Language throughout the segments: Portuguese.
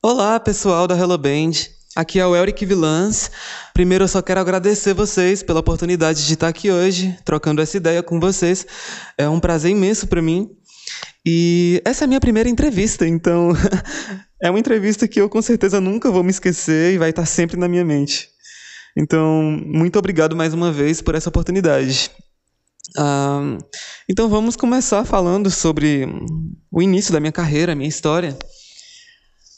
Olá, pessoal da Hello Band. Aqui é o Eric Vilans. Primeiro, eu só quero agradecer vocês pela oportunidade de estar aqui hoje, trocando essa ideia com vocês. É um prazer imenso para mim. E essa é a minha primeira entrevista, então é uma entrevista que eu com certeza nunca vou me esquecer e vai estar sempre na minha mente. Então, muito obrigado mais uma vez por essa oportunidade. Ah, então, vamos começar falando sobre o início da minha carreira, a minha história.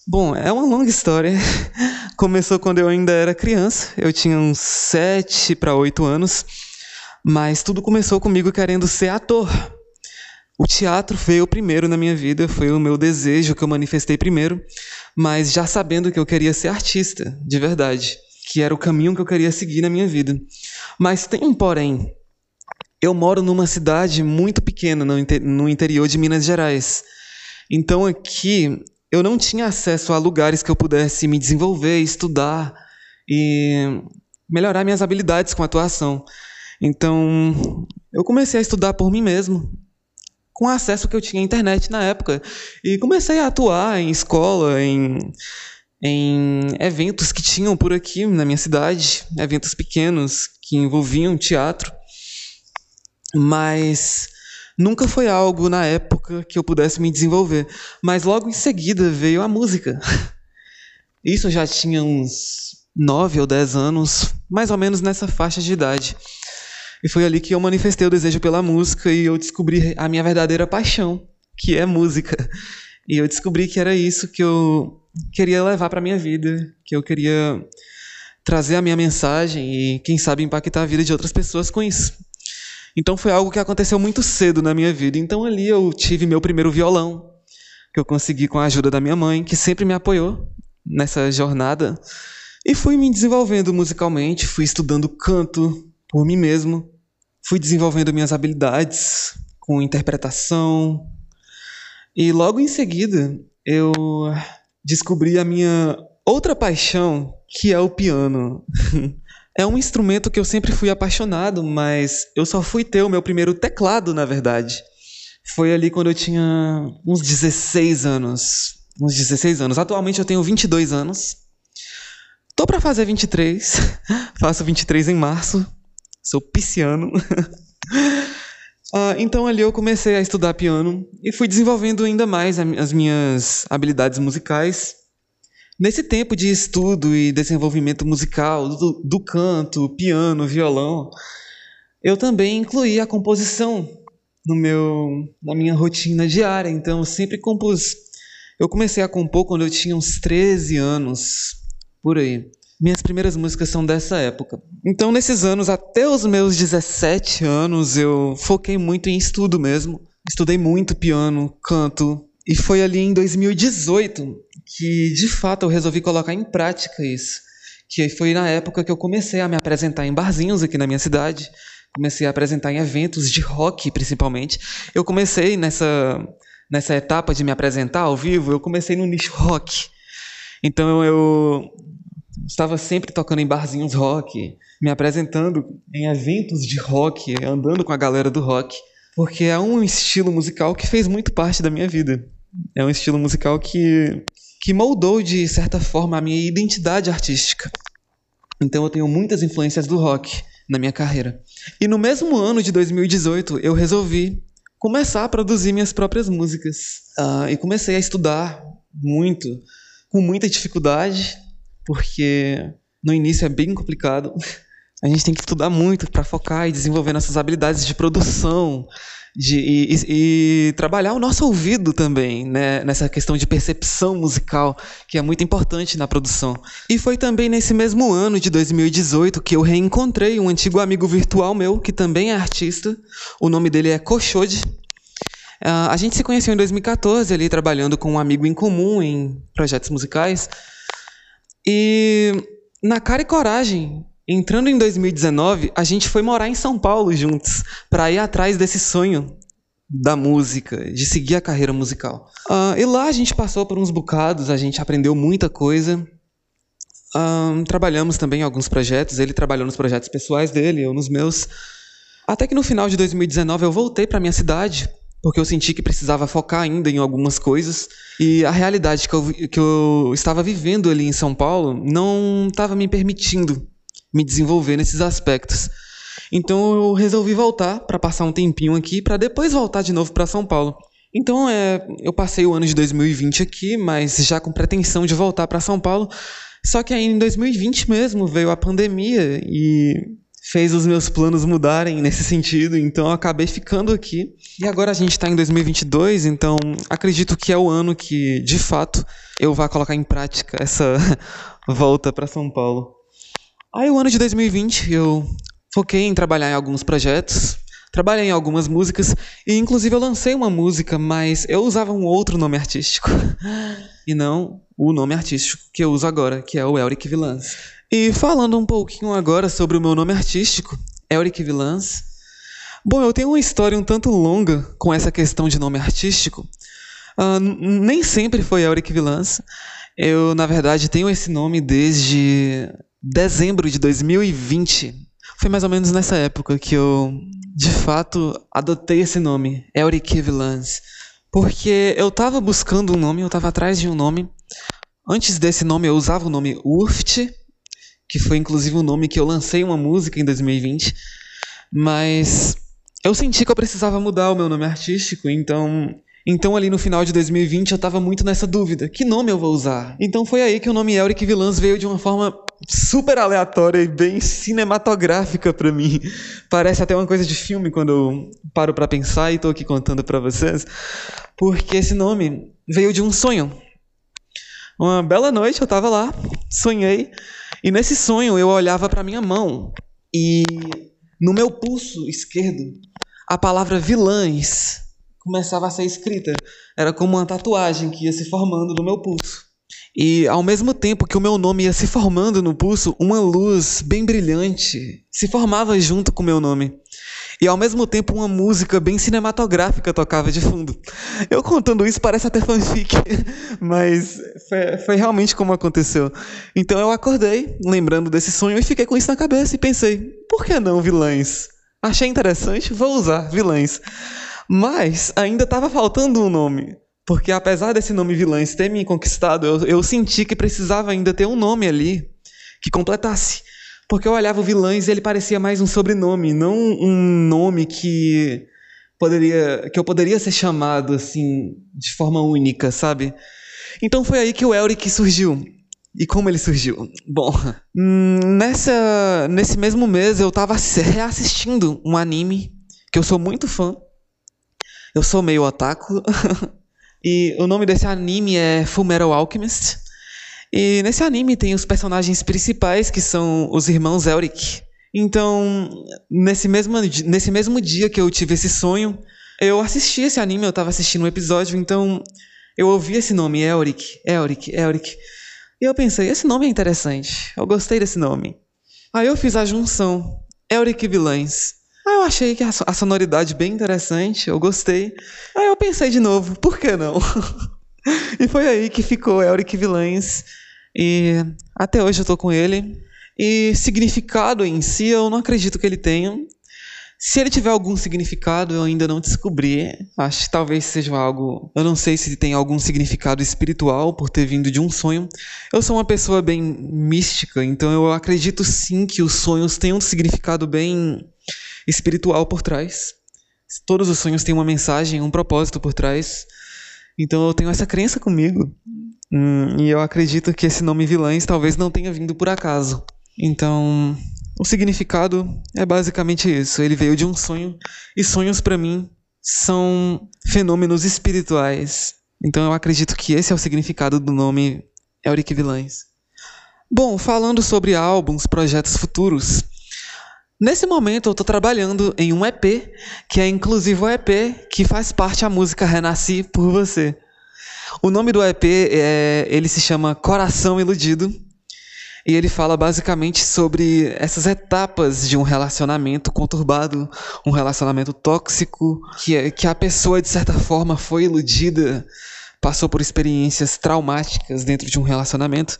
Bom, é uma longa história. Começou quando eu ainda era criança, eu tinha uns 7 para 8 anos, mas tudo começou comigo querendo ser ator. O teatro veio primeiro na minha vida, foi o meu desejo que eu manifestei primeiro, mas já sabendo que eu queria ser artista, de verdade, que era o caminho que eu queria seguir na minha vida. Mas tem um porém. Eu moro numa cidade muito pequena no interior de Minas Gerais. Então aqui eu não tinha acesso a lugares que eu pudesse me desenvolver, estudar e melhorar minhas habilidades com atuação. Então, eu comecei a estudar por mim mesmo, com o acesso que eu tinha à internet na época, e comecei a atuar em escola, em, em eventos que tinham por aqui na minha cidade, eventos pequenos que envolviam teatro. Mas Nunca foi algo na época que eu pudesse me desenvolver, mas logo em seguida veio a música. Isso eu já tinha uns nove ou dez anos, mais ou menos nessa faixa de idade. E foi ali que eu manifestei o desejo pela música e eu descobri a minha verdadeira paixão, que é música. E eu descobri que era isso que eu queria levar para minha vida, que eu queria trazer a minha mensagem e quem sabe impactar a vida de outras pessoas com isso. Então foi algo que aconteceu muito cedo na minha vida. Então ali eu tive meu primeiro violão, que eu consegui com a ajuda da minha mãe, que sempre me apoiou nessa jornada. E fui me desenvolvendo musicalmente, fui estudando canto por mim mesmo, fui desenvolvendo minhas habilidades com interpretação. E logo em seguida eu descobri a minha outra paixão, que é o piano. É um instrumento que eu sempre fui apaixonado, mas eu só fui ter o meu primeiro teclado, na verdade. Foi ali quando eu tinha uns 16 anos. Uns 16 anos. Atualmente eu tenho 22 anos. Tô para fazer 23. Faço 23 em março. Sou pisciano. ah, então ali eu comecei a estudar piano e fui desenvolvendo ainda mais as minhas habilidades musicais. Nesse tempo de estudo e desenvolvimento musical, do, do canto, piano, violão, eu também incluí a composição no meu, na minha rotina diária. Então, eu sempre compus. Eu comecei a compor quando eu tinha uns 13 anos, por aí. Minhas primeiras músicas são dessa época. Então, nesses anos, até os meus 17 anos, eu foquei muito em estudo mesmo. Estudei muito piano, canto. E foi ali em 2018 que de fato eu resolvi colocar em prática isso. Que foi na época que eu comecei a me apresentar em barzinhos aqui na minha cidade, comecei a apresentar em eventos de rock principalmente. Eu comecei nessa nessa etapa de me apresentar ao vivo, eu comecei no nicho rock. Então eu estava sempre tocando em barzinhos rock, me apresentando em eventos de rock, andando com a galera do rock, porque é um estilo musical que fez muito parte da minha vida. É um estilo musical que que moldou de certa forma a minha identidade artística. Então eu tenho muitas influências do rock na minha carreira. E no mesmo ano de 2018 eu resolvi começar a produzir minhas próprias músicas. Uh, e comecei a estudar muito, com muita dificuldade, porque no início é bem complicado. A gente tem que estudar muito para focar e desenvolver nossas habilidades de produção, de, e, e, e, trabalhar o nosso ouvido também, né, nessa questão de percepção musical, que é muito importante na produção. E foi também nesse mesmo ano de 2018 que eu reencontrei um antigo amigo virtual meu, que também é artista. O nome dele é Koshode. Uh, a gente se conheceu em 2014, ali trabalhando com um amigo em comum em projetos musicais. E na cara e coragem, Entrando em 2019, a gente foi morar em São Paulo juntos, para ir atrás desse sonho da música, de seguir a carreira musical. Uh, e lá a gente passou por uns bocados, a gente aprendeu muita coisa. Uh, trabalhamos também em alguns projetos, ele trabalhou nos projetos pessoais dele, eu nos meus. Até que no final de 2019 eu voltei para minha cidade porque eu senti que precisava focar ainda em algumas coisas e a realidade que eu, que eu estava vivendo ali em São Paulo não estava me permitindo me desenvolver nesses aspectos. Então eu resolvi voltar para passar um tempinho aqui para depois voltar de novo para São Paulo. Então é, eu passei o ano de 2020 aqui, mas já com pretensão de voltar para São Paulo. Só que aí em 2020 mesmo veio a pandemia e fez os meus planos mudarem nesse sentido, então eu acabei ficando aqui. E agora a gente está em 2022, então acredito que é o ano que, de fato, eu vá colocar em prática essa volta para São Paulo. Aí o ano de 2020 eu foquei em trabalhar em alguns projetos, trabalhei em algumas músicas e inclusive eu lancei uma música, mas eu usava um outro nome artístico e não o nome artístico que eu uso agora, que é o Elric Villans. E falando um pouquinho agora sobre o meu nome artístico, Elric Villans. Bom, eu tenho uma história um tanto longa com essa questão de nome artístico. Uh, nem sempre foi Elric Villans. Eu, na verdade, tenho esse nome desde dezembro de 2020. Foi mais ou menos nessa época que eu, de fato, adotei esse nome, Elric Villans. Porque eu estava buscando um nome, eu estava atrás de um nome. Antes desse nome, eu usava o nome Urft, que foi inclusive o nome que eu lancei uma música em 2020, mas eu senti que eu precisava mudar o meu nome artístico, então então ali no final de 2020 eu estava muito nessa dúvida, que nome eu vou usar? Então foi aí que o nome Elric Villans veio de uma forma super aleatória e bem cinematográfica para mim. Parece até uma coisa de filme quando eu paro para pensar e estou aqui contando para vocês, porque esse nome veio de um sonho. Uma bela noite eu estava lá, sonhei e nesse sonho eu olhava para minha mão e no meu pulso esquerdo a palavra vilãs começava a ser escrita. Era como uma tatuagem que ia se formando no meu pulso. E ao mesmo tempo que o meu nome ia se formando no pulso, uma luz bem brilhante se formava junto com o meu nome. E ao mesmo tempo uma música bem cinematográfica tocava de fundo. Eu contando isso parece até fanfic, mas foi, foi realmente como aconteceu. Então eu acordei, lembrando desse sonho, e fiquei com isso na cabeça e pensei: por que não vilãs? Achei interessante, vou usar vilãs. Mas ainda estava faltando um nome. Porque apesar desse nome vilãs ter me conquistado, eu, eu senti que precisava ainda ter um nome ali que completasse. Porque eu olhava o Vilães e ele parecia mais um sobrenome, não um nome que poderia que eu poderia ser chamado assim de forma única, sabe? Então foi aí que o Elric surgiu. E como ele surgiu? Bom, nessa nesse mesmo mês eu estava reassistindo um anime que eu sou muito fã. Eu sou meio otaku. e o nome desse anime é Fullmetal Alchemist. E nesse anime tem os personagens principais, que são os irmãos Elric. Então, nesse mesmo, nesse mesmo dia que eu tive esse sonho, eu assisti esse anime, eu estava assistindo um episódio, então eu ouvi esse nome, Elric, Elric, Elric. E eu pensei, esse nome é interessante, eu gostei desse nome. Aí eu fiz a junção, Elric Vilães. Aí eu achei que a sonoridade bem interessante, eu gostei. Aí eu pensei de novo, por que não? e foi aí que ficou Elric Vilães. E até hoje eu estou com ele. E significado em si, eu não acredito que ele tenha. Se ele tiver algum significado, eu ainda não descobri. Acho que talvez seja algo. Eu não sei se tem algum significado espiritual por ter vindo de um sonho. Eu sou uma pessoa bem mística, então eu acredito sim que os sonhos têm um significado bem espiritual por trás. Todos os sonhos têm uma mensagem, um propósito por trás. Então eu tenho essa crença comigo. Hum, e eu acredito que esse nome vilãs talvez não tenha vindo por acaso. Então, o significado é basicamente isso. Ele veio de um sonho, e sonhos para mim são fenômenos espirituais. Então eu acredito que esse é o significado do nome Euric Vilães. Bom, falando sobre álbuns, projetos futuros, Nesse momento eu estou trabalhando em um EP, que é inclusive o EP que faz parte da música Renasci por Você. O nome do EP é, ele se chama Coração Iludido e ele fala basicamente sobre essas etapas de um relacionamento conturbado, um relacionamento tóxico, que, é, que a pessoa de certa forma foi iludida, passou por experiências traumáticas dentro de um relacionamento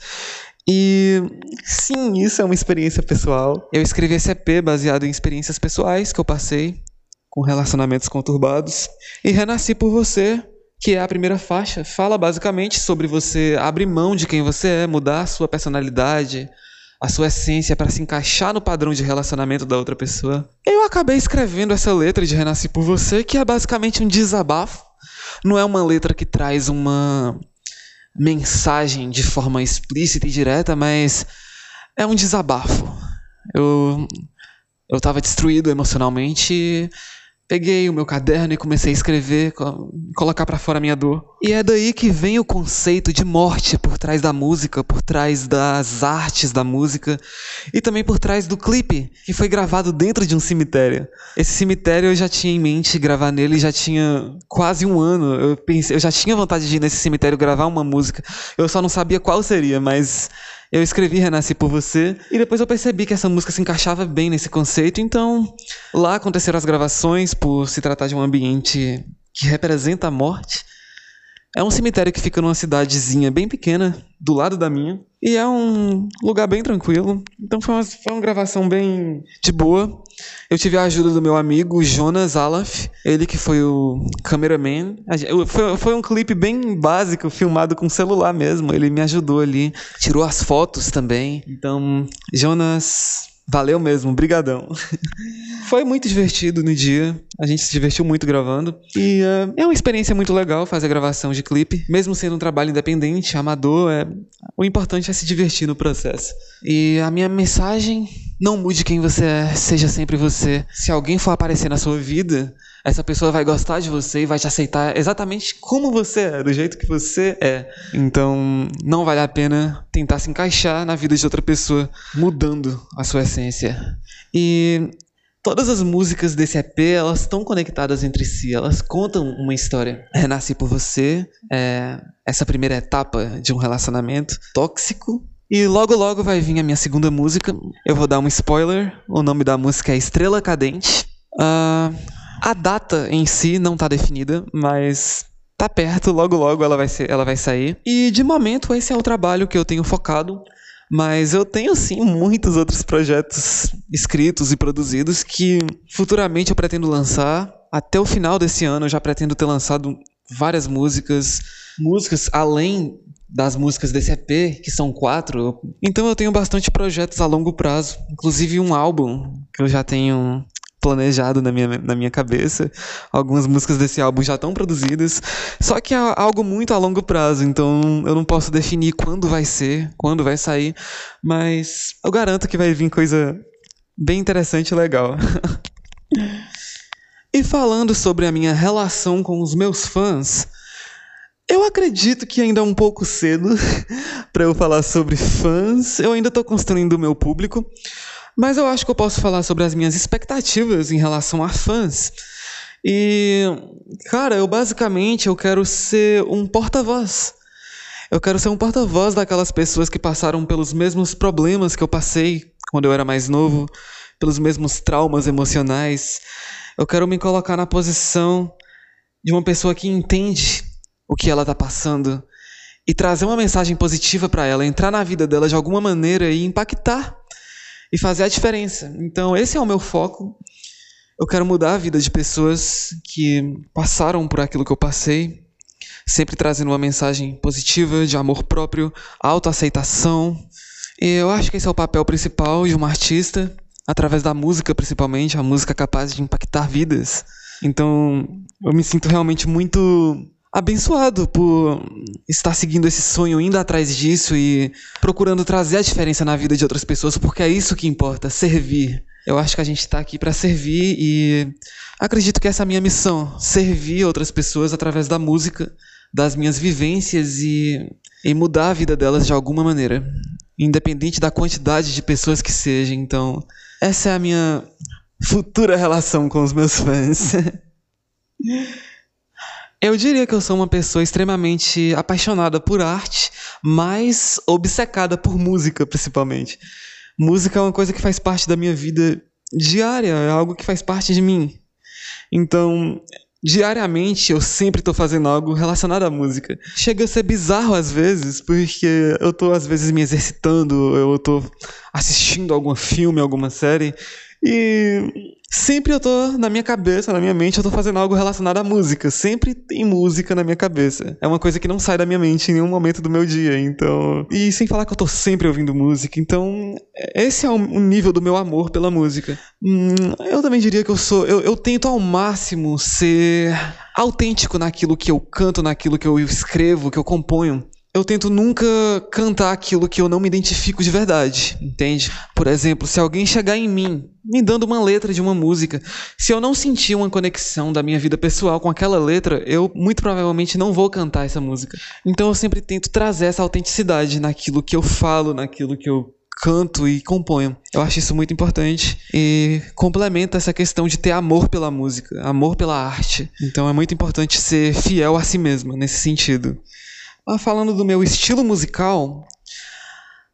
e sim, isso é uma experiência pessoal. Eu escrevi esse EP baseado em experiências pessoais que eu passei com relacionamentos conturbados. E Renasci por Você, que é a primeira faixa, fala basicamente sobre você abrir mão de quem você é, mudar a sua personalidade, a sua essência para se encaixar no padrão de relacionamento da outra pessoa. Eu acabei escrevendo essa letra de Renasci por Você, que é basicamente um desabafo. Não é uma letra que traz uma mensagem de forma explícita e direta, mas é um desabafo. Eu eu estava destruído emocionalmente Peguei o meu caderno e comecei a escrever, colocar para fora a minha dor. E é daí que vem o conceito de morte por trás da música, por trás das artes da música e também por trás do clipe, que foi gravado dentro de um cemitério. Esse cemitério eu já tinha em mente gravar nele já tinha quase um ano. Eu pensei, eu já tinha vontade de ir nesse cemitério gravar uma música. Eu só não sabia qual seria, mas eu escrevi Renasci por Você e depois eu percebi que essa música se encaixava bem nesse conceito, então lá aconteceram as gravações por se tratar de um ambiente que representa a morte. É um cemitério que fica numa cidadezinha bem pequena, do lado da minha. E é um lugar bem tranquilo. Então foi uma, foi uma gravação bem de boa. Eu tive a ajuda do meu amigo Jonas Alaf, ele que foi o cameraman. Foi, foi um clipe bem básico, filmado com celular mesmo. Ele me ajudou ali, tirou as fotos também. Então, Jonas, Valeu mesmo, brigadão. Foi muito divertido no dia, a gente se divertiu muito gravando. E uh, é uma experiência muito legal fazer gravação de clipe, mesmo sendo um trabalho independente, amador, é... o importante é se divertir no processo. E a minha mensagem, não mude quem você é, seja sempre você. Se alguém for aparecer na sua vida, essa pessoa vai gostar de você e vai te aceitar exatamente como você é, do jeito que você é. Então, não vale a pena tentar se encaixar na vida de outra pessoa, mudando a sua essência. E todas as músicas desse EP, elas estão conectadas entre si, elas contam uma história. Renasci por você, é essa primeira etapa de um relacionamento tóxico. E logo logo vai vir a minha segunda música. Eu vou dar um spoiler. O nome da música é Estrela Cadente. Uh, a data em si não está definida, mas tá perto, logo logo ela vai, ser, ela vai sair. E de momento esse é o trabalho que eu tenho focado. Mas eu tenho sim muitos outros projetos escritos e produzidos que futuramente eu pretendo lançar. Até o final desse ano eu já pretendo ter lançado várias músicas, músicas além das músicas desse EP, que são quatro. Então eu tenho bastante projetos a longo prazo, inclusive um álbum que eu já tenho planejado na minha, na minha cabeça. Algumas músicas desse álbum já estão produzidas, só que é algo muito a longo prazo, então eu não posso definir quando vai ser, quando vai sair, mas eu garanto que vai vir coisa bem interessante e legal. e falando sobre a minha relação com os meus fãs, eu acredito que ainda é um pouco cedo para eu falar sobre fãs. Eu ainda estou construindo o meu público. Mas eu acho que eu posso falar sobre as minhas expectativas em relação a fãs. E, cara, eu basicamente eu quero ser um porta-voz. Eu quero ser um porta-voz daquelas pessoas que passaram pelos mesmos problemas que eu passei quando eu era mais novo, pelos mesmos traumas emocionais. Eu quero me colocar na posição de uma pessoa que entende o que ela está passando e trazer uma mensagem positiva para ela, entrar na vida dela de alguma maneira e impactar e fazer a diferença. Então, esse é o meu foco. Eu quero mudar a vida de pessoas que passaram por aquilo que eu passei, sempre trazendo uma mensagem positiva de amor próprio, autoaceitação. E eu acho que esse é o papel principal de um artista, através da música principalmente, a música capaz de impactar vidas. Então, eu me sinto realmente muito abençoado por estar seguindo esse sonho, indo atrás disso e procurando trazer a diferença na vida de outras pessoas, porque é isso que importa, servir. Eu acho que a gente está aqui para servir e acredito que essa é a minha missão, servir outras pessoas através da música, das minhas vivências e, e mudar a vida delas de alguma maneira, independente da quantidade de pessoas que seja. Então, essa é a minha futura relação com os meus fãs. Eu diria que eu sou uma pessoa extremamente apaixonada por arte, mas obcecada por música, principalmente. Música é uma coisa que faz parte da minha vida diária, é algo que faz parte de mim. Então, diariamente eu sempre estou fazendo algo relacionado à música. Chega a ser bizarro às vezes, porque eu estou às vezes me exercitando, eu estou assistindo algum filme, alguma série, E sempre eu tô na minha cabeça, na minha mente, eu tô fazendo algo relacionado à música. Sempre tem música na minha cabeça. É uma coisa que não sai da minha mente em nenhum momento do meu dia, então. E sem falar que eu tô sempre ouvindo música, então. Esse é o nível do meu amor pela música. Hum, eu também diria que eu sou. Eu, eu tento ao máximo ser autêntico naquilo que eu canto, naquilo que eu escrevo, que eu componho eu tento nunca cantar aquilo que eu não me identifico de verdade, entende? Por exemplo, se alguém chegar em mim me dando uma letra de uma música, se eu não sentir uma conexão da minha vida pessoal com aquela letra, eu muito provavelmente não vou cantar essa música. Então eu sempre tento trazer essa autenticidade naquilo que eu falo, naquilo que eu canto e componho. Eu acho isso muito importante e complementa essa questão de ter amor pela música, amor pela arte. Então é muito importante ser fiel a si mesmo nesse sentido. Ah, falando do meu estilo musical,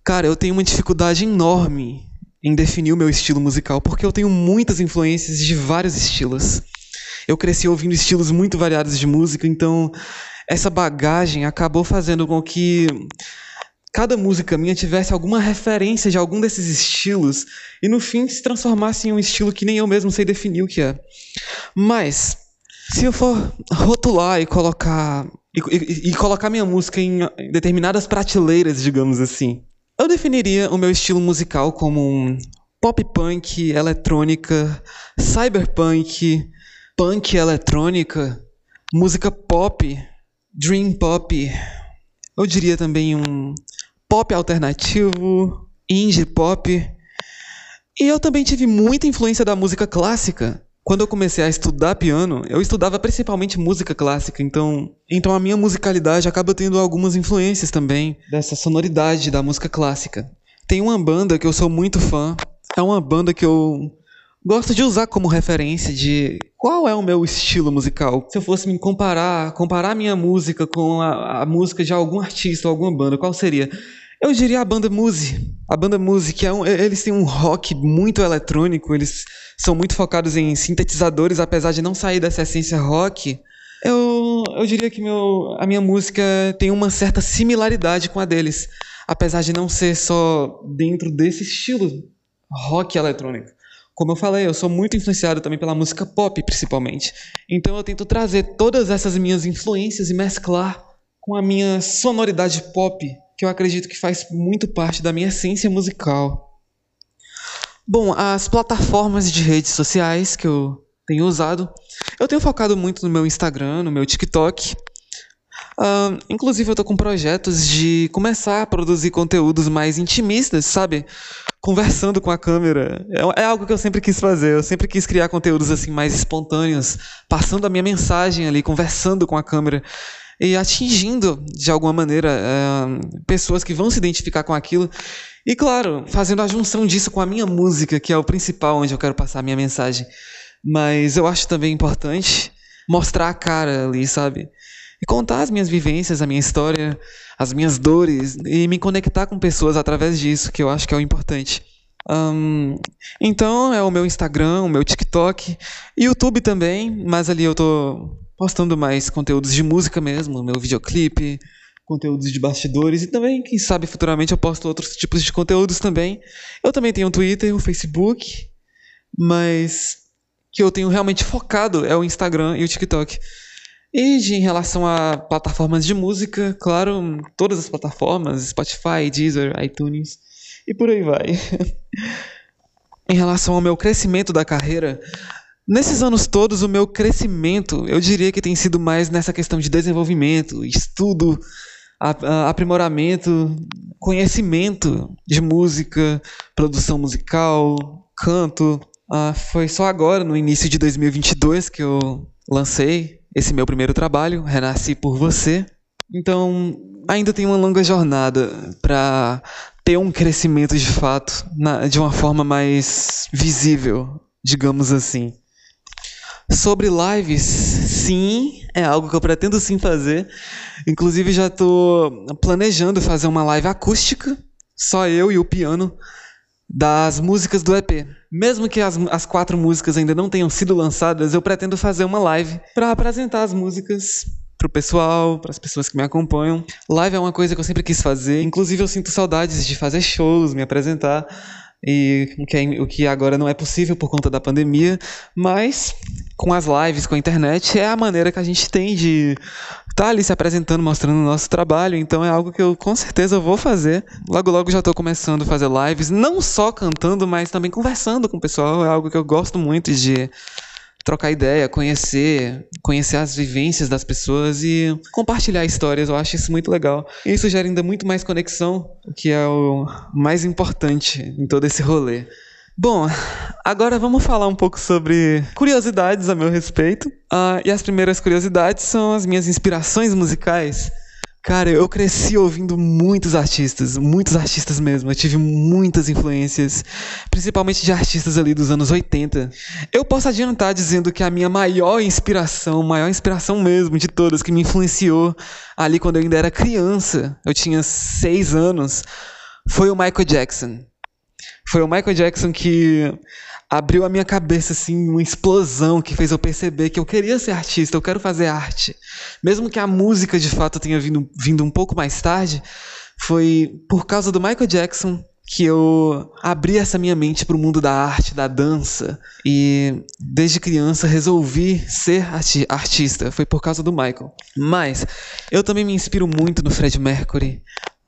cara, eu tenho uma dificuldade enorme em definir o meu estilo musical, porque eu tenho muitas influências de vários estilos. Eu cresci ouvindo estilos muito variados de música, então essa bagagem acabou fazendo com que cada música minha tivesse alguma referência de algum desses estilos e no fim se transformasse em um estilo que nem eu mesmo sei definir o que é. Mas se eu for rotular e colocar e, e, e colocar minha música em determinadas prateleiras, digamos assim. Eu definiria o meu estilo musical como um pop punk, eletrônica, cyberpunk, punk eletrônica, música pop, dream pop. Eu diria também um pop alternativo, indie pop. E eu também tive muita influência da música clássica. Quando eu comecei a estudar piano, eu estudava principalmente música clássica, então, então a minha musicalidade acaba tendo algumas influências também dessa sonoridade da música clássica. Tem uma banda que eu sou muito fã, é uma banda que eu gosto de usar como referência de qual é o meu estilo musical. Se eu fosse me comparar, comparar minha música com a, a música de algum artista ou alguma banda, qual seria? Eu diria a banda Muse. A banda Muse, que é um, eles têm um rock muito eletrônico, eles são muito focados em sintetizadores, apesar de não sair dessa essência rock. Eu, eu diria que meu, a minha música tem uma certa similaridade com a deles, apesar de não ser só dentro desse estilo rock eletrônico. Como eu falei, eu sou muito influenciado também pela música pop, principalmente. Então eu tento trazer todas essas minhas influências e mesclar com a minha sonoridade pop que eu acredito que faz muito parte da minha essência musical. Bom, as plataformas de redes sociais que eu tenho usado, eu tenho focado muito no meu Instagram, no meu TikTok. Uh, inclusive, eu estou com projetos de começar a produzir conteúdos mais intimistas, sabe? Conversando com a câmera. É, é algo que eu sempre quis fazer. Eu sempre quis criar conteúdos assim mais espontâneos, passando a minha mensagem ali, conversando com a câmera e atingindo, de alguma maneira, é, pessoas que vão se identificar com aquilo. E, claro, fazendo a junção disso com a minha música, que é o principal onde eu quero passar a minha mensagem. Mas eu acho também importante mostrar a cara ali, sabe? E contar as minhas vivências, a minha história, as minhas dores, e me conectar com pessoas através disso, que eu acho que é o importante. Um, então é o meu Instagram, o meu TikTok, YouTube também, mas ali eu tô postando mais conteúdos de música mesmo, meu videoclipe, conteúdos de bastidores e também, quem sabe futuramente eu posto outros tipos de conteúdos também. Eu também tenho o Twitter, o Facebook, mas que eu tenho realmente focado é o Instagram e o TikTok. E em relação a plataformas de música, claro, todas as plataformas, Spotify, Deezer, iTunes e por aí vai. em relação ao meu crescimento da carreira, Nesses anos todos, o meu crescimento, eu diria que tem sido mais nessa questão de desenvolvimento, estudo, aprimoramento, conhecimento de música, produção musical, canto. Ah, foi só agora, no início de 2022, que eu lancei esse meu primeiro trabalho, Renasci por Você. Então, ainda tem uma longa jornada para ter um crescimento de fato, de uma forma mais visível, digamos assim. Sobre lives, sim, é algo que eu pretendo sim fazer. Inclusive já estou planejando fazer uma live acústica, só eu e o piano, das músicas do EP. Mesmo que as, as quatro músicas ainda não tenham sido lançadas, eu pretendo fazer uma live para apresentar as músicas pro pessoal, para as pessoas que me acompanham. Live é uma coisa que eu sempre quis fazer. Inclusive eu sinto saudades de fazer shows, me apresentar. E o que, é, o que agora não é possível por conta da pandemia, mas com as lives, com a internet, é a maneira que a gente tem de estar tá ali se apresentando, mostrando o nosso trabalho. Então é algo que eu com certeza vou fazer. Logo, logo já estou começando a fazer lives, não só cantando, mas também conversando com o pessoal. É algo que eu gosto muito de trocar ideia, conhecer, conhecer as vivências das pessoas e compartilhar histórias. Eu acho isso muito legal. E isso gera ainda muito mais conexão, o que é o mais importante em todo esse rolê. Bom, agora vamos falar um pouco sobre curiosidades a meu respeito. Uh, e as primeiras curiosidades são as minhas inspirações musicais. Cara, eu cresci ouvindo muitos artistas, muitos artistas mesmo. Eu tive muitas influências, principalmente de artistas ali dos anos 80. Eu posso adiantar dizendo que a minha maior inspiração, maior inspiração mesmo de todas, que me influenciou ali quando eu ainda era criança, eu tinha seis anos, foi o Michael Jackson. Foi o Michael Jackson que abriu a minha cabeça assim, uma explosão que fez eu perceber que eu queria ser artista, eu quero fazer arte. Mesmo que a música de fato tenha vindo, vindo um pouco mais tarde, foi por causa do Michael Jackson que eu abri essa minha mente para o mundo da arte, da dança. E desde criança resolvi ser arti artista. Foi por causa do Michael. Mas eu também me inspiro muito no Fred Mercury.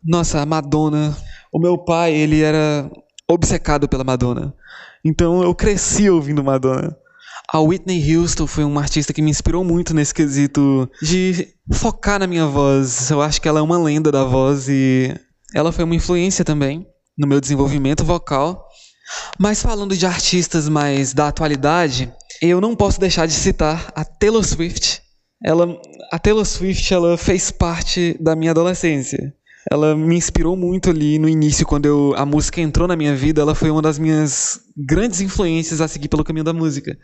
Nossa, a Madonna. O meu pai, ele era obcecado pela Madonna. Então eu cresci ouvindo Madonna. A Whitney Houston foi uma artista que me inspirou muito nesse quesito de focar na minha voz. Eu acho que ela é uma lenda da voz e ela foi uma influência também no meu desenvolvimento vocal. Mas falando de artistas mais da atualidade, eu não posso deixar de citar a Taylor Swift. Ela, a Taylor Swift ela fez parte da minha adolescência ela me inspirou muito ali no início, quando eu, a música entrou na minha vida. Ela foi uma das minhas grandes influências a seguir pelo caminho da música.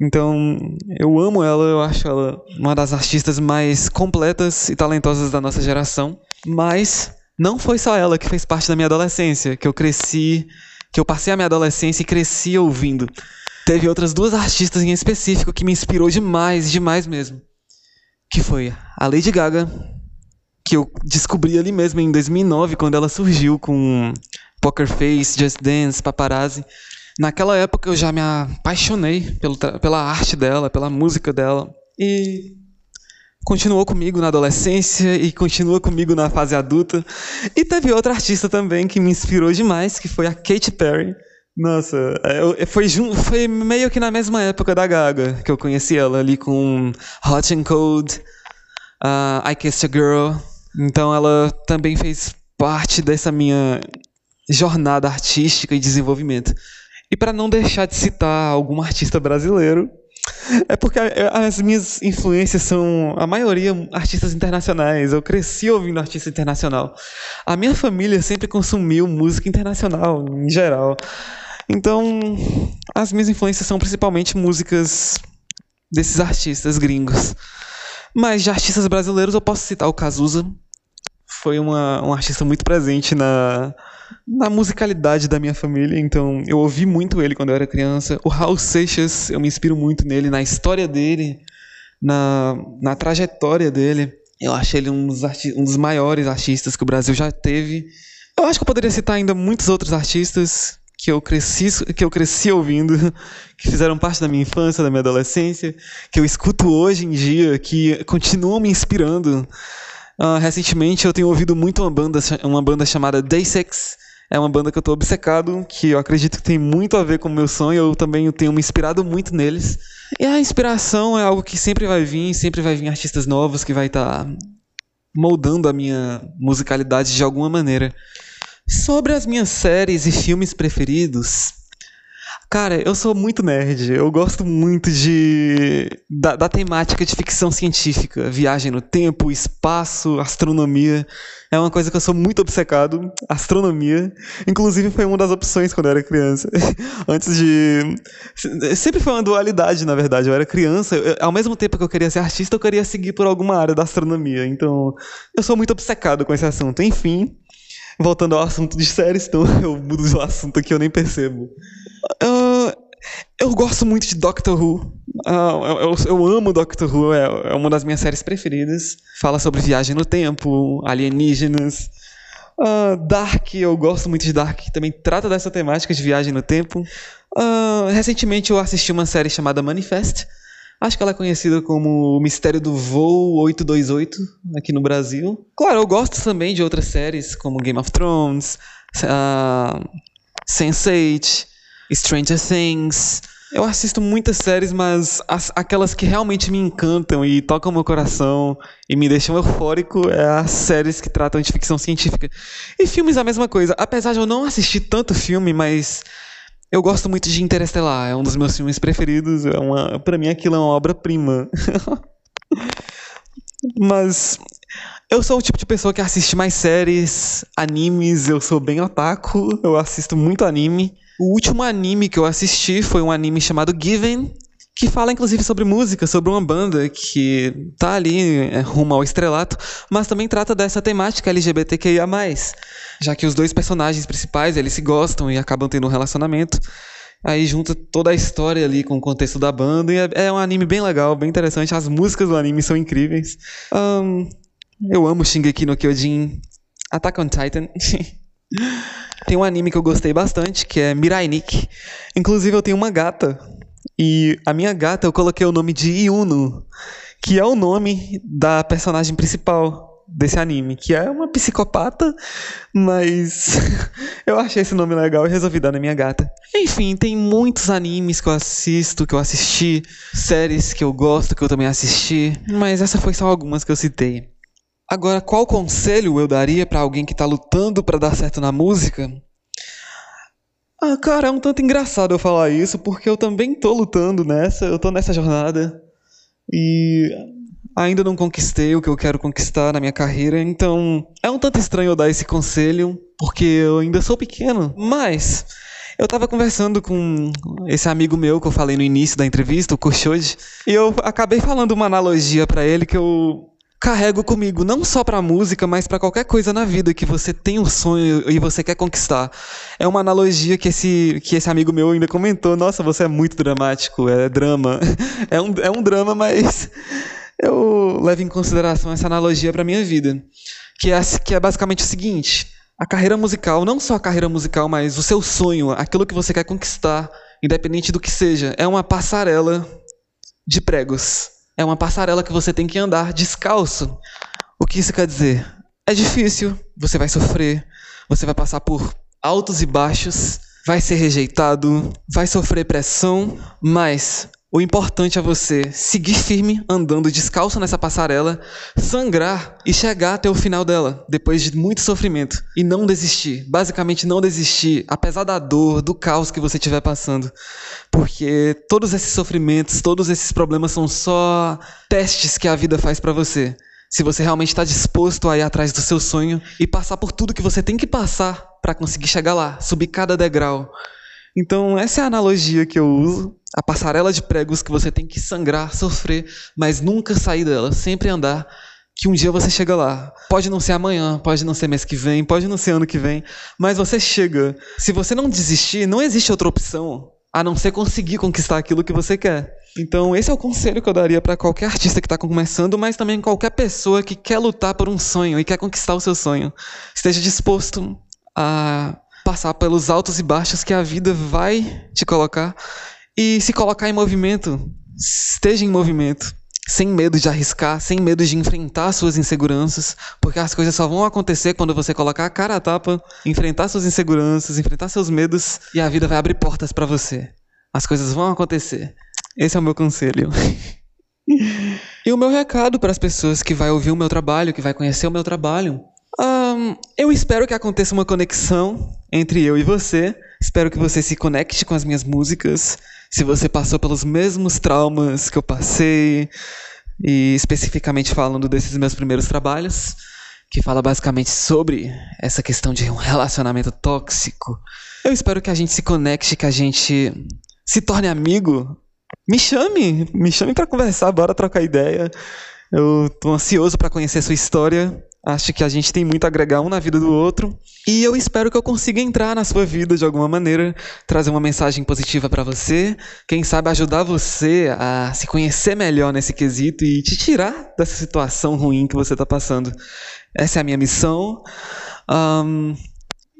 Então, eu amo ela, eu acho ela uma das artistas mais completas e talentosas da nossa geração. Mas não foi só ela que fez parte da minha adolescência, que eu cresci, que eu passei a minha adolescência e cresci ouvindo. Teve outras duas artistas em específico que me inspirou demais, demais mesmo. Que foi a Lady Gaga que eu descobri ali mesmo em 2009, quando ela surgiu com Poker Face, Just Dance, Paparazzi. Naquela época eu já me apaixonei pelo, pela arte dela, pela música dela. E continuou comigo na adolescência e continua comigo na fase adulta. E teve outra artista também que me inspirou demais, que foi a Katy Perry. Nossa, é, foi, foi meio que na mesma época da Gaga que eu conheci ela ali com Hot and Cold, uh, I Kissed a Girl. Então ela também fez parte dessa minha jornada artística e desenvolvimento. E para não deixar de citar algum artista brasileiro, é porque as minhas influências são, a maioria, artistas internacionais. Eu cresci ouvindo artista internacional. A minha família sempre consumiu música internacional, em geral. Então, as minhas influências são principalmente músicas desses artistas gringos. Mas de artistas brasileiros eu posso citar o Cazuza, foi uma, um artista muito presente na, na musicalidade da minha família, então eu ouvi muito ele quando eu era criança. O Raul Seixas, eu me inspiro muito nele, na história dele, na, na trajetória dele. Eu acho ele um dos, um dos maiores artistas que o Brasil já teve. Eu acho que eu poderia citar ainda muitos outros artistas que eu cresci que eu cresci ouvindo, que fizeram parte da minha infância, da minha adolescência, que eu escuto hoje em dia, que continuam me inspirando. Uh, recentemente eu tenho ouvido muito uma banda, uma banda chamada Day Six. É uma banda que eu estou obcecado, que eu acredito que tem muito a ver com o meu sonho. Eu também tenho me inspirado muito neles. E a inspiração é algo que sempre vai vir, sempre vai vir artistas novos que vai estar tá moldando a minha musicalidade de alguma maneira. Sobre as minhas séries e filmes preferidos, Cara, eu sou muito nerd. Eu gosto muito de da, da, temática de ficção científica, viagem no tempo, espaço, astronomia. É uma coisa que eu sou muito obcecado. Astronomia, inclusive foi uma das opções quando eu era criança. Antes de sempre foi uma dualidade, na verdade. Eu era criança, eu, ao mesmo tempo que eu queria ser artista, eu queria seguir por alguma área da astronomia. Então, eu sou muito obcecado com esse assunto. Enfim, voltando ao assunto de séries, então eu mudo o assunto aqui, eu nem percebo. Uh, eu gosto muito de Doctor Who. Uh, eu, eu, amo Doctor Who, é, é, uma das minhas séries preferidas. Fala sobre viagem no tempo, alienígenas. Uh, Dark, eu gosto muito de Dark, que também trata dessa temática de viagem no tempo. Uh, recentemente eu assisti uma série chamada Manifest. Acho que ela é conhecida como O Mistério do Voo 828 aqui no Brasil. Claro, eu gosto também de outras séries como Game of Thrones, uh, Sense8, Stranger Things. Eu assisto muitas séries, mas as, aquelas que realmente me encantam e tocam meu coração e me deixam eufórico é as séries que tratam de ficção científica. E filmes a mesma coisa. Apesar de eu não assistir tanto filme, mas eu gosto muito de Interestelar. É um dos meus filmes preferidos. É uma, pra mim aquilo é uma obra-prima. mas eu sou o tipo de pessoa que assiste mais séries, animes, eu sou bem otaku, eu assisto muito anime. O último anime que eu assisti foi um anime chamado Given, que fala inclusive sobre música, sobre uma banda que tá ali é, rumo ao estrelato, mas também trata dessa temática LGBTQIA+, já que os dois personagens principais, eles se gostam e acabam tendo um relacionamento. Aí junta toda a história ali com o contexto da banda e é, é um anime bem legal, bem interessante. As músicas do anime são incríveis. Um, eu amo Shingeki no Kyojin, Attack on Titan. Tem um anime que eu gostei bastante, que é Mirai Nikki. Inclusive, eu tenho uma gata. E a minha gata eu coloquei o nome de Yuno, que é o nome da personagem principal desse anime, que é uma psicopata, mas eu achei esse nome legal e resolvi dar na minha gata. Enfim, tem muitos animes que eu assisto, que eu assisti, séries que eu gosto, que eu também assisti, mas essa foi só algumas que eu citei. Agora, qual conselho eu daria para alguém que está lutando para dar certo na música? Ah, cara, é um tanto engraçado eu falar isso, porque eu também tô lutando nessa, eu tô nessa jornada e ainda não conquistei o que eu quero conquistar na minha carreira, então é um tanto estranho eu dar esse conselho, porque eu ainda sou pequeno, mas eu tava conversando com esse amigo meu que eu falei no início da entrevista, o Koshode, e eu acabei falando uma analogia para ele que eu carrego comigo, não só para música, mas para qualquer coisa na vida que você tem um sonho e você quer conquistar. É uma analogia que esse, que esse amigo meu ainda comentou. Nossa, você é muito dramático, é drama. É um, é um drama, mas eu levo em consideração essa analogia para minha vida. Que é, que é basicamente o seguinte: a carreira musical, não só a carreira musical, mas o seu sonho, aquilo que você quer conquistar, independente do que seja, é uma passarela de pregos. É uma passarela que você tem que andar descalço. O que isso quer dizer? É difícil, você vai sofrer, você vai passar por altos e baixos, vai ser rejeitado, vai sofrer pressão, mas o importante é você seguir firme, andando descalço nessa passarela, sangrar e chegar até o final dela, depois de muito sofrimento. E não desistir. Basicamente, não desistir, apesar da dor, do caos que você estiver passando. Porque todos esses sofrimentos, todos esses problemas são só testes que a vida faz para você. Se você realmente está disposto a ir atrás do seu sonho e passar por tudo que você tem que passar para conseguir chegar lá, subir cada degrau. Então, essa é a analogia que eu uso a passarela de pregos que você tem que sangrar, sofrer, mas nunca sair dela, sempre andar, que um dia você chega lá. Pode não ser amanhã, pode não ser mês que vem, pode não ser ano que vem, mas você chega. Se você não desistir, não existe outra opção a não ser conseguir conquistar aquilo que você quer. Então, esse é o conselho que eu daria para qualquer artista que está começando, mas também qualquer pessoa que quer lutar por um sonho e quer conquistar o seu sonho. Esteja disposto a passar pelos altos e baixos que a vida vai te colocar e se colocar em movimento. Esteja em movimento, sem medo de arriscar, sem medo de enfrentar suas inseguranças, porque as coisas só vão acontecer quando você colocar a cara a tapa, enfrentar suas inseguranças, enfrentar seus medos e a vida vai abrir portas para você. As coisas vão acontecer. Esse é o meu conselho. e o meu recado para as pessoas que vai ouvir o meu trabalho, que vai conhecer o meu trabalho. Um, eu espero que aconteça uma conexão entre eu e você. Espero que você se conecte com as minhas músicas se você passou pelos mesmos traumas que eu passei, e especificamente falando desses meus primeiros trabalhos, que fala basicamente sobre essa questão de um relacionamento tóxico. Eu espero que a gente se conecte, que a gente se torne amigo. Me chame, me chame para conversar, bora trocar ideia. Eu tô ansioso para conhecer sua história. Acho que a gente tem muito a agregar um na vida do outro. E eu espero que eu consiga entrar na sua vida de alguma maneira, trazer uma mensagem positiva para você, quem sabe ajudar você a se conhecer melhor nesse quesito e te tirar dessa situação ruim que você está passando. Essa é a minha missão. Um,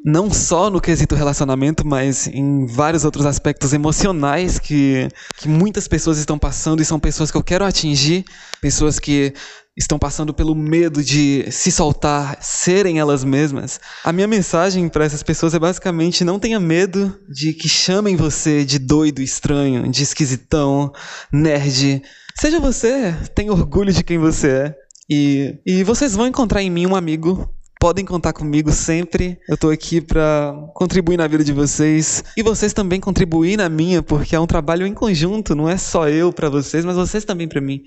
não só no quesito relacionamento, mas em vários outros aspectos emocionais que, que muitas pessoas estão passando e são pessoas que eu quero atingir, pessoas que estão passando pelo medo de se soltar, serem elas mesmas. A minha mensagem para essas pessoas é basicamente não tenha medo de que chamem você de doido, estranho, de esquisitão, nerd. Seja você, tenha orgulho de quem você é. E, e vocês vão encontrar em mim um amigo podem contar comigo sempre. Eu tô aqui para contribuir na vida de vocês e vocês também contribuir na minha, porque é um trabalho em conjunto, não é só eu para vocês, mas vocês também para mim.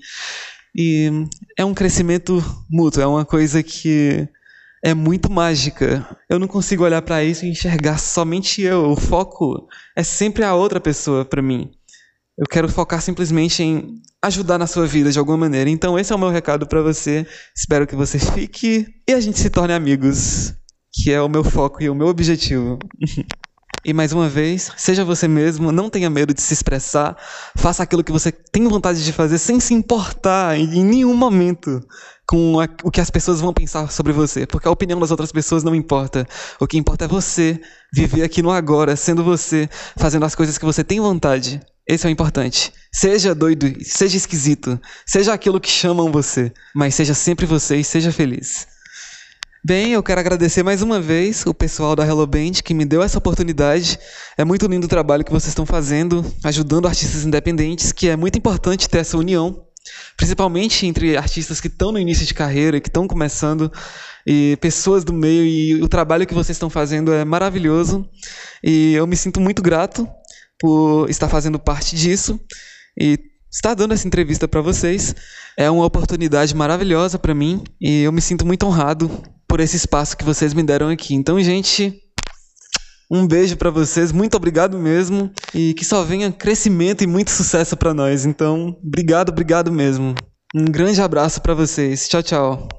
E é um crescimento mútuo, é uma coisa que é muito mágica. Eu não consigo olhar para isso e enxergar somente eu. O foco é sempre a outra pessoa para mim. Eu quero focar simplesmente em ajudar na sua vida de alguma maneira. Então, esse é o meu recado para você. Espero que você fique e a gente se torne amigos, que é o meu foco e o meu objetivo. E mais uma vez, seja você mesmo, não tenha medo de se expressar, faça aquilo que você tem vontade de fazer sem se importar em nenhum momento com o que as pessoas vão pensar sobre você, porque a opinião das outras pessoas não importa. O que importa é você viver aqui no agora, sendo você, fazendo as coisas que você tem vontade. Esse é o importante. Seja doido, seja esquisito, seja aquilo que chamam você, mas seja sempre você e seja feliz. Bem, eu quero agradecer mais uma vez o pessoal da Hello Band que me deu essa oportunidade. É muito lindo o trabalho que vocês estão fazendo, ajudando artistas independentes, que é muito importante ter essa união, principalmente entre artistas que estão no início de carreira que estão começando, e pessoas do meio, e o trabalho que vocês estão fazendo é maravilhoso. E eu me sinto muito grato por estar fazendo parte disso e estar dando essa entrevista para vocês. É uma oportunidade maravilhosa para mim e eu me sinto muito honrado por esse espaço que vocês me deram aqui. Então, gente, um beijo para vocês, muito obrigado mesmo e que só venha crescimento e muito sucesso para nós. Então, obrigado, obrigado mesmo. Um grande abraço para vocês. Tchau, tchau.